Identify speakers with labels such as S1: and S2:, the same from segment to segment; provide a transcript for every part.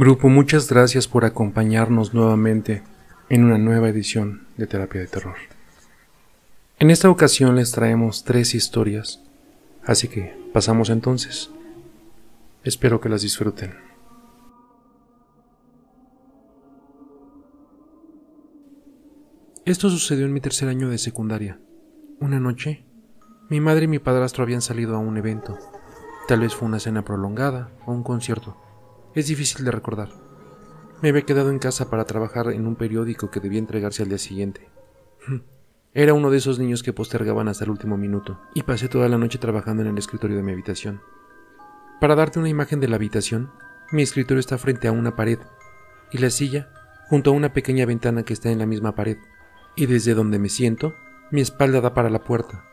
S1: Grupo, muchas gracias por acompañarnos nuevamente en una nueva edición de Terapia de Terror. En esta ocasión les traemos tres historias, así que pasamos entonces. Espero que las disfruten. Esto sucedió en mi tercer año de secundaria. Una noche, mi madre y mi padrastro habían salido a un evento. Tal vez fue una cena prolongada o un concierto. Es difícil de recordar. Me había quedado en casa para trabajar en un periódico que debía entregarse al día siguiente. Era uno de esos niños que postergaban hasta el último minuto, y pasé toda la noche trabajando en el escritorio de mi habitación. Para darte una imagen de la habitación, mi escritorio está frente a una pared, y la silla junto a una pequeña ventana que está en la misma pared, y desde donde me siento, mi espalda da para la puerta.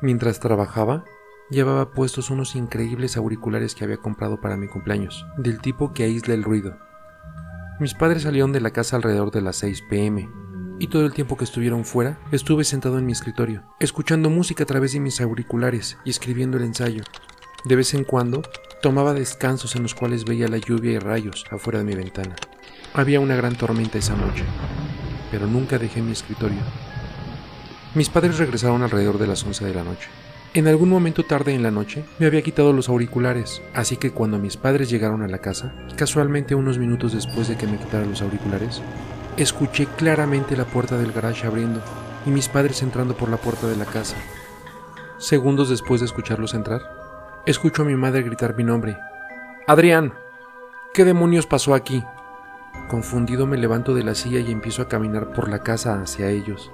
S1: Mientras trabajaba, Llevaba puestos unos increíbles auriculares que había comprado para mi cumpleaños, del tipo que aísla el ruido. Mis padres salieron de la casa alrededor de las 6 pm, y todo el tiempo que estuvieron fuera estuve sentado en mi escritorio, escuchando música a través de mis auriculares y escribiendo el ensayo. De vez en cuando, tomaba descansos en los cuales veía la lluvia y rayos afuera de mi ventana. Había una gran tormenta esa noche, pero nunca dejé mi escritorio. Mis padres regresaron alrededor de las 11 de la noche. En algún momento tarde en la noche me había quitado los auriculares, así que cuando mis padres llegaron a la casa, casualmente unos minutos después de que me quitara los auriculares, escuché claramente la puerta del garage abriendo y mis padres entrando por la puerta de la casa. Segundos después de escucharlos entrar, escucho a mi madre gritar mi nombre. Adrián, ¿qué demonios pasó aquí? Confundido me levanto de la silla y empiezo a caminar por la casa hacia ellos.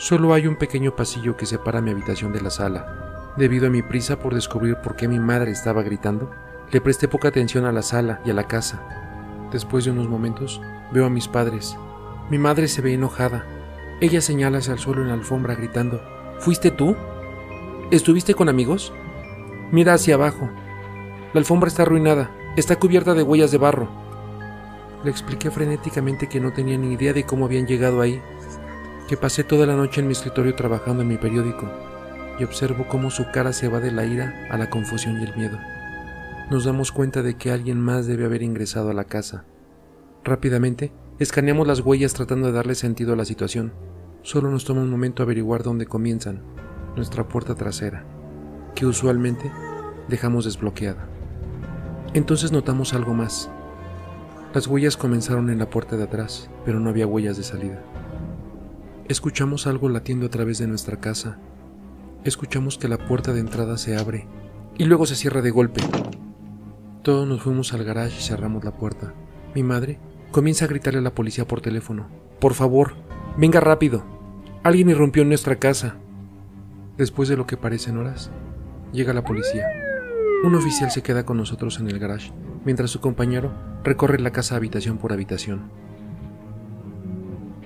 S1: Solo hay un pequeño pasillo que separa mi habitación de la sala. Debido a mi prisa por descubrir por qué mi madre estaba gritando, le presté poca atención a la sala y a la casa. Después de unos momentos, veo a mis padres. Mi madre se ve enojada. Ella señala hacia el suelo en la alfombra gritando, ¿Fuiste tú? ¿Estuviste con amigos? Mira hacia abajo. La alfombra está arruinada, está cubierta de huellas de barro. Le expliqué frenéticamente que no tenía ni idea de cómo habían llegado ahí que pasé toda la noche en mi escritorio trabajando en mi periódico y observo cómo su cara se va de la ira a la confusión y el miedo. Nos damos cuenta de que alguien más debe haber ingresado a la casa. Rápidamente, escaneamos las huellas tratando de darle sentido a la situación. Solo nos toma un momento averiguar dónde comienzan, nuestra puerta trasera, que usualmente dejamos desbloqueada. Entonces notamos algo más. Las huellas comenzaron en la puerta de atrás, pero no había huellas de salida. Escuchamos algo latiendo a través de nuestra casa. Escuchamos que la puerta de entrada se abre y luego se cierra de golpe. Todos nos fuimos al garage y cerramos la puerta. Mi madre comienza a gritarle a la policía por teléfono. Por favor, venga rápido. Alguien irrumpió en nuestra casa. Después de lo que parecen horas, llega la policía. Un oficial se queda con nosotros en el garage, mientras su compañero recorre la casa habitación por habitación.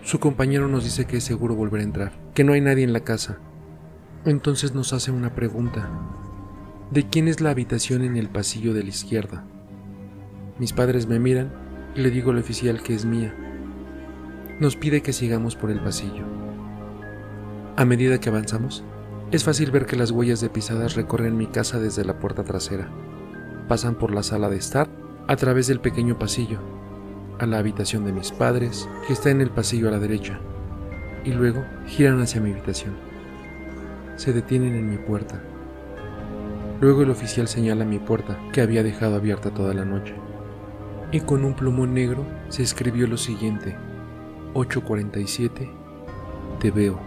S1: Su compañero nos dice que es seguro volver a entrar, que no hay nadie en la casa. Entonces nos hace una pregunta. ¿De quién es la habitación en el pasillo de la izquierda? Mis padres me miran y le digo al oficial que es mía. Nos pide que sigamos por el pasillo. A medida que avanzamos, es fácil ver que las huellas de pisadas recorren mi casa desde la puerta trasera. Pasan por la sala de estar a través del pequeño pasillo a la habitación de mis padres, que está en el pasillo a la derecha, y luego giran hacia mi habitación. Se detienen en mi puerta. Luego el oficial señala mi puerta, que había dejado abierta toda la noche, y con un plumón negro se escribió lo siguiente, 847, te veo.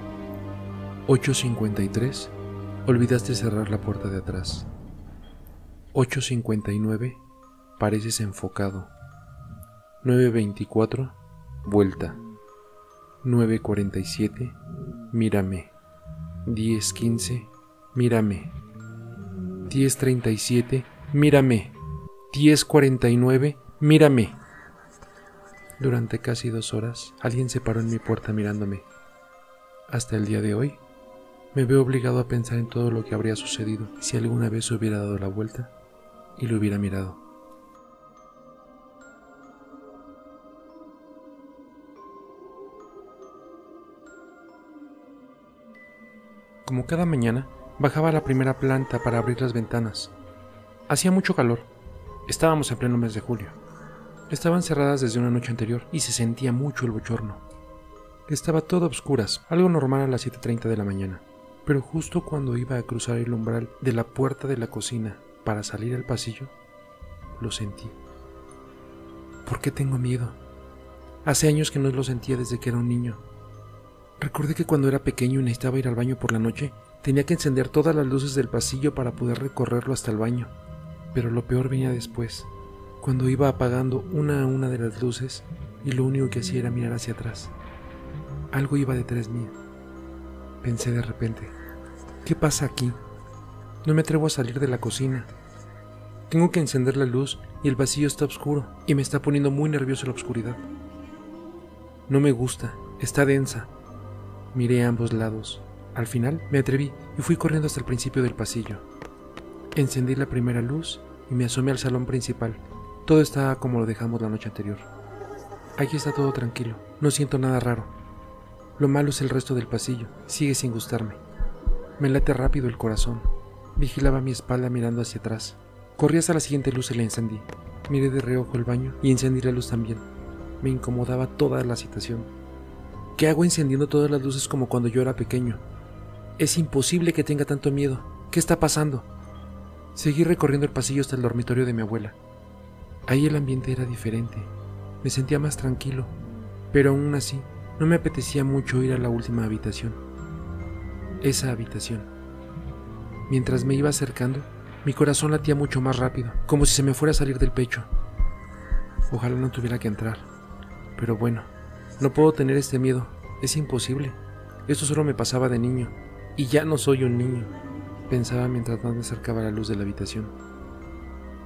S1: 853, olvidaste cerrar la puerta de atrás. 859, pareces enfocado. 9.24, vuelta. 9.47, mírame. 10.15, mírame. 10.37, mírame. 10.49, mírame. Durante casi dos horas, alguien se paró en mi puerta mirándome. Hasta el día de hoy, me veo obligado a pensar en todo lo que habría sucedido si alguna vez hubiera dado la vuelta y lo hubiera mirado. Como cada mañana, bajaba a la primera planta para abrir las ventanas. Hacía mucho calor. Estábamos en pleno mes de julio. Estaban cerradas desde una noche anterior y se sentía mucho el bochorno. Estaba todo a oscuras, algo normal a las 7.30 de la mañana, pero justo cuando iba a cruzar el umbral de la puerta de la cocina para salir al pasillo, lo sentí. ¿Por qué tengo miedo? Hace años que no lo sentía desde que era un niño. Recordé que cuando era pequeño y necesitaba ir al baño por la noche, tenía que encender todas las luces del pasillo para poder recorrerlo hasta el baño. Pero lo peor venía después, cuando iba apagando una a una de las luces y lo único que hacía era mirar hacia atrás. Algo iba detrás mío. Pensé de repente, ¿qué pasa aquí? No me atrevo a salir de la cocina. Tengo que encender la luz y el vacío está oscuro y me está poniendo muy nervioso la oscuridad. No me gusta, está densa. Miré a ambos lados. Al final me atreví y fui corriendo hasta el principio del pasillo. Encendí la primera luz y me asomé al salón principal. Todo estaba como lo dejamos la noche anterior. Aquí está todo tranquilo, no siento nada raro. Lo malo es el resto del pasillo, sigue sin gustarme. Me late rápido el corazón. Vigilaba mi espalda mirando hacia atrás. Corrí hasta la siguiente luz y la encendí. Miré de reojo el baño y encendí la luz también. Me incomodaba toda la situación. ¿Qué hago encendiendo todas las luces como cuando yo era pequeño? Es imposible que tenga tanto miedo. ¿Qué está pasando? Seguí recorriendo el pasillo hasta el dormitorio de mi abuela. Ahí el ambiente era diferente. Me sentía más tranquilo, pero aún así no me apetecía mucho ir a la última habitación. Esa habitación. Mientras me iba acercando, mi corazón latía mucho más rápido, como si se me fuera a salir del pecho. Ojalá no tuviera que entrar. Pero bueno, no puedo tener este miedo. Es imposible. Esto solo me pasaba de niño. Y ya no soy un niño, pensaba mientras más me acercaba la luz de la habitación.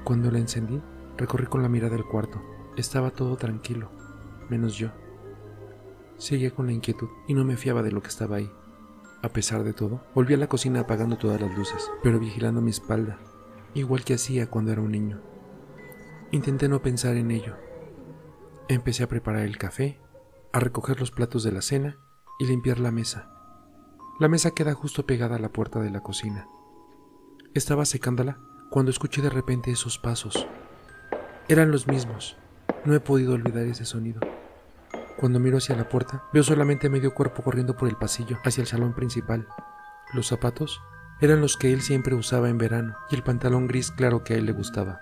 S1: Cuando la encendí, recorrí con la mirada el cuarto. Estaba todo tranquilo, menos yo. Seguía con la inquietud y no me fiaba de lo que estaba ahí. A pesar de todo, volví a la cocina apagando todas las luces, pero vigilando mi espalda, igual que hacía cuando era un niño. Intenté no pensar en ello. Empecé a preparar el café, a recoger los platos de la cena y limpiar la mesa. La mesa queda justo pegada a la puerta de la cocina. Estaba secándola cuando escuché de repente esos pasos. Eran los mismos. No he podido olvidar ese sonido. Cuando miro hacia la puerta, veo solamente medio cuerpo corriendo por el pasillo hacia el salón principal. Los zapatos eran los que él siempre usaba en verano y el pantalón gris claro que a él le gustaba.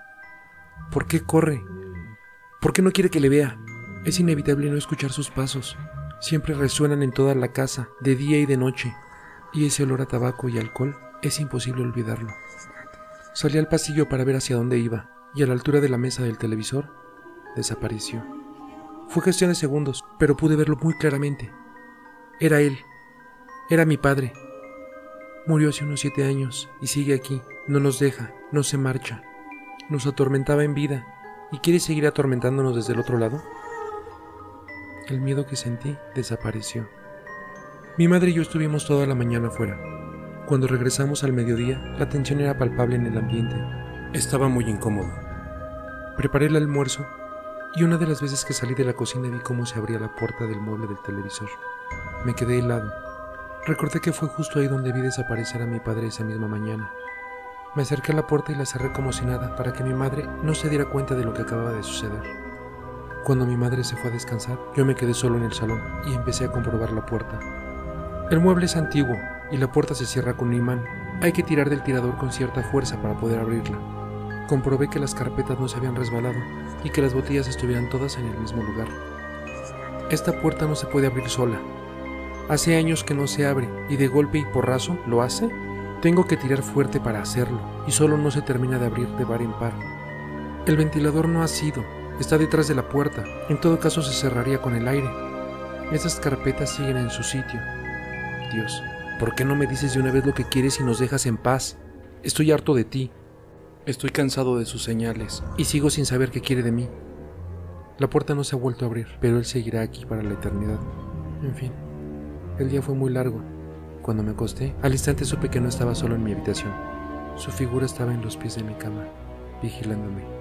S1: ¿Por qué corre? ¿Por qué no quiere que le vea? Es inevitable no escuchar sus pasos. Siempre resuenan en toda la casa, de día y de noche, y ese olor a tabaco y alcohol es imposible olvidarlo. Salí al pasillo para ver hacia dónde iba, y a la altura de la mesa del televisor, desapareció. Fue cuestión de segundos, pero pude verlo muy claramente. Era él. Era mi padre. Murió hace unos siete años y sigue aquí. No nos deja, no se marcha nos atormentaba en vida y quiere seguir atormentándonos desde el otro lado? El miedo que sentí desapareció. Mi madre y yo estuvimos toda la mañana afuera. Cuando regresamos al mediodía, la tensión era palpable en el ambiente. Estaba muy incómodo. Preparé el almuerzo y una de las veces que salí de la cocina vi cómo se abría la puerta del mueble del televisor. Me quedé helado. Recordé que fue justo ahí donde vi desaparecer a mi padre esa misma mañana. Me acerqué a la puerta y la cerré como si nada para que mi madre no se diera cuenta de lo que acababa de suceder. Cuando mi madre se fue a descansar, yo me quedé solo en el salón y empecé a comprobar la puerta. El mueble es antiguo y la puerta se cierra con un imán. Hay que tirar del tirador con cierta fuerza para poder abrirla. Comprobé que las carpetas no se habían resbalado y que las botellas estuvieran todas en el mismo lugar. Esta puerta no se puede abrir sola. Hace años que no se abre y de golpe y porrazo lo hace tengo que tirar fuerte para hacerlo y solo no se termina de abrir de par en par. El ventilador no ha sido, está detrás de la puerta, en todo caso se cerraría con el aire. Esas carpetas siguen en su sitio. Dios, ¿por qué no me dices de una vez lo que quieres y nos dejas en paz? Estoy harto de ti. Estoy cansado de sus señales y sigo sin saber qué quiere de mí. La puerta no se ha vuelto a abrir, pero él seguirá aquí para la eternidad. En fin, el día fue muy largo cuando me acosté, al instante supe que no estaba solo en mi habitación. Su figura estaba en los pies de mi cama, vigilándome.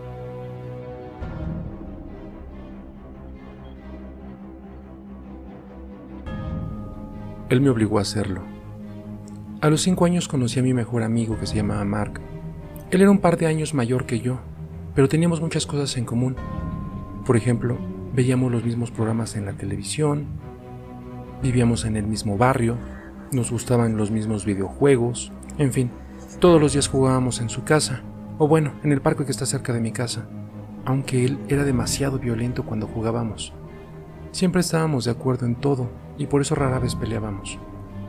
S1: Él me obligó a hacerlo. A los cinco años conocí a mi mejor amigo que se llamaba Mark. Él era un par de años mayor que yo, pero teníamos muchas cosas en común. Por ejemplo, veíamos los mismos programas en la televisión, vivíamos en el mismo barrio, nos gustaban los mismos videojuegos, en fin, todos los días jugábamos en su casa, o bueno, en el parque que está cerca de mi casa, aunque él era demasiado violento cuando jugábamos. Siempre estábamos de acuerdo en todo y por eso rara vez peleábamos.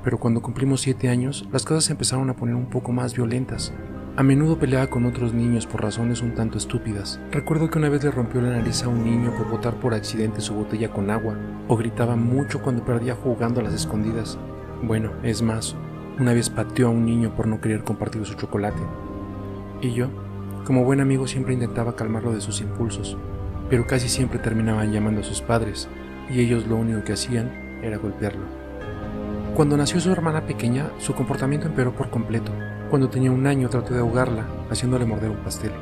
S1: Pero cuando cumplimos siete años, las cosas se empezaron a poner un poco más violentas. A menudo peleaba con otros niños por razones un tanto estúpidas. Recuerdo que una vez le rompió la nariz a un niño por botar por accidente su botella con agua, o gritaba mucho cuando perdía jugando a las escondidas. Bueno, es más, una vez pateó a un niño por no querer compartir su chocolate. Y yo, como buen amigo, siempre intentaba calmarlo de sus impulsos, pero casi siempre terminaban llamando a sus padres, y ellos lo único que hacían era golpearlo. Cuando nació su hermana pequeña, su comportamiento empeoró por completo. Cuando tenía un año trató de ahogarla, haciéndole morder un pastel.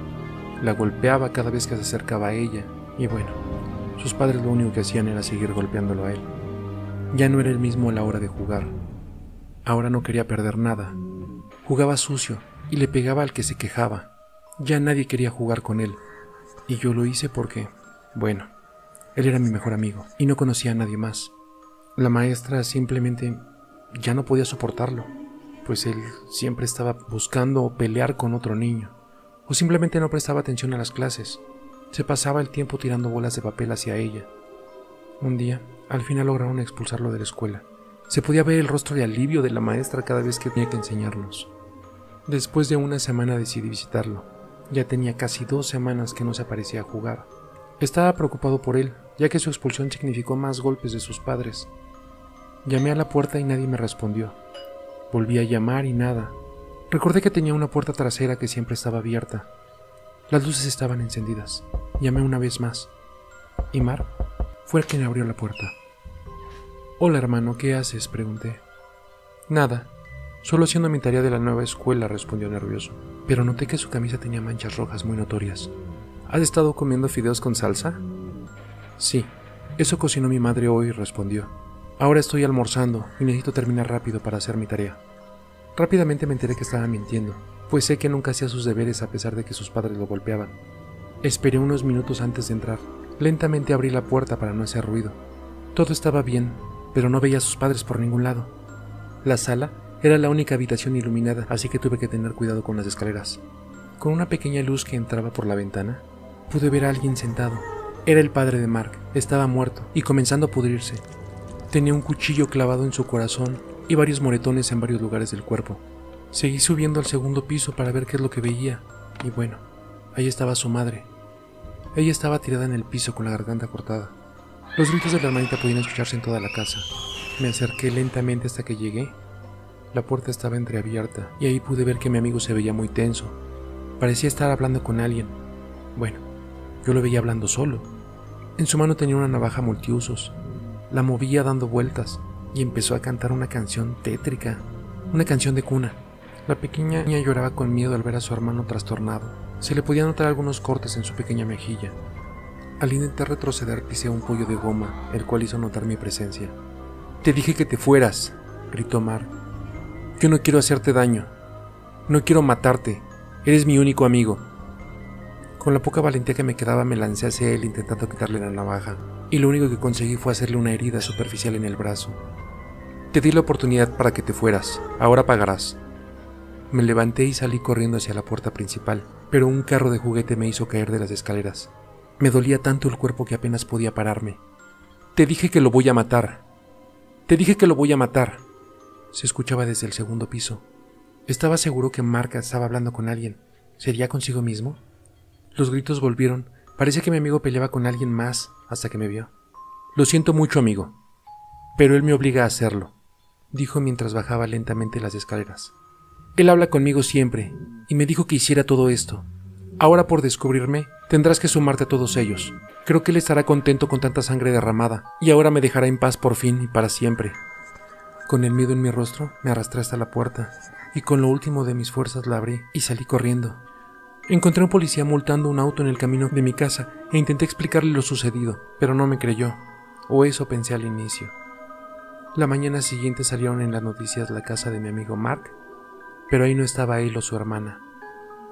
S1: La golpeaba cada vez que se acercaba a ella, y bueno, sus padres lo único que hacían era seguir golpeándolo a él. Ya no era el mismo a la hora de jugar. Ahora no quería perder nada. Jugaba sucio y le pegaba al que se quejaba. Ya nadie quería jugar con él. Y yo lo hice porque, bueno, él era mi mejor amigo y no conocía a nadie más. La maestra simplemente ya no podía soportarlo, pues él siempre estaba buscando pelear con otro niño, o simplemente no prestaba atención a las clases. Se pasaba el tiempo tirando bolas de papel hacia ella. Un día, al final lograron expulsarlo de la escuela. Se podía ver el rostro de alivio de la maestra cada vez que tenía que enseñarnos. Después de una semana decidí visitarlo. Ya tenía casi dos semanas que no se aparecía a jugar. Estaba preocupado por él, ya que su expulsión significó más golpes de sus padres. Llamé a la puerta y nadie me respondió. Volví a llamar y nada. Recordé que tenía una puerta trasera que siempre estaba abierta. Las luces estaban encendidas. Llamé una vez más. Y Mar fue el quien abrió la puerta. Hola hermano, ¿qué haces? pregunté. Nada, solo haciendo mi tarea de la nueva escuela, respondió nervioso, pero noté que su camisa tenía manchas rojas muy notorias. ¿Has estado comiendo fideos con salsa? Sí, eso cocinó mi madre hoy, respondió. Ahora estoy almorzando y necesito terminar rápido para hacer mi tarea. Rápidamente me enteré que estaba mintiendo, pues sé que nunca hacía sus deberes a pesar de que sus padres lo golpeaban. Esperé unos minutos antes de entrar. Lentamente abrí la puerta para no hacer ruido. Todo estaba bien, pero no veía a sus padres por ningún lado. La sala era la única habitación iluminada, así que tuve que tener cuidado con las escaleras. Con una pequeña luz que entraba por la ventana, pude ver a alguien sentado. Era el padre de Mark, estaba muerto y comenzando a pudrirse. Tenía un cuchillo clavado en su corazón y varios moretones en varios lugares del cuerpo. Seguí subiendo al segundo piso para ver qué es lo que veía, y bueno, ahí estaba su madre. Ella estaba tirada en el piso con la garganta cortada. Los gritos de la hermanita podían escucharse en toda la casa. Me acerqué lentamente hasta que llegué. La puerta estaba entreabierta y ahí pude ver que mi amigo se veía muy tenso. Parecía estar hablando con alguien. Bueno, yo lo veía hablando solo. En su mano tenía una navaja multiusos. La movía dando vueltas y empezó a cantar una canción tétrica, una canción de cuna. La pequeña niña lloraba con miedo al ver a su hermano trastornado. Se le podían notar algunos cortes en su pequeña mejilla. Al intentar retroceder pisé un pollo de goma, el cual hizo notar mi presencia. Te dije que te fueras, gritó Mar. Yo no quiero hacerte daño. No quiero matarte. Eres mi único amigo. Con la poca valentía que me quedaba me lancé hacia él intentando quitarle la navaja, y lo único que conseguí fue hacerle una herida superficial en el brazo. Te di la oportunidad para que te fueras, ahora pagarás. Me levanté y salí corriendo hacia la puerta principal, pero un carro de juguete me hizo caer de las escaleras. Me dolía tanto el cuerpo que apenas podía pararme. Te dije que lo voy a matar. Te dije que lo voy a matar. Se escuchaba desde el segundo piso. Estaba seguro que Marca estaba hablando con alguien. ¿Sería consigo mismo? Los gritos volvieron. Parecía que mi amigo peleaba con alguien más hasta que me vio. Lo siento mucho, amigo. Pero él me obliga a hacerlo, dijo mientras bajaba lentamente las escaleras. Él habla conmigo siempre, y me dijo que hiciera todo esto. Ahora por descubrirme, tendrás que sumarte a todos ellos. Creo que él estará contento con tanta sangre derramada, y ahora me dejará en paz por fin y para siempre. Con el miedo en mi rostro, me arrastré hasta la puerta, y con lo último de mis fuerzas la abrí y salí corriendo. Encontré a un policía multando un auto en el camino de mi casa e intenté explicarle lo sucedido, pero no me creyó, o eso pensé al inicio. La mañana siguiente salieron en las noticias la casa de mi amigo Mark, pero ahí no estaba él o su hermana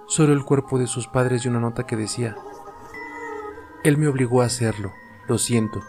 S1: solo el cuerpo de sus padres y una nota que decía, Él me obligó a hacerlo, lo siento.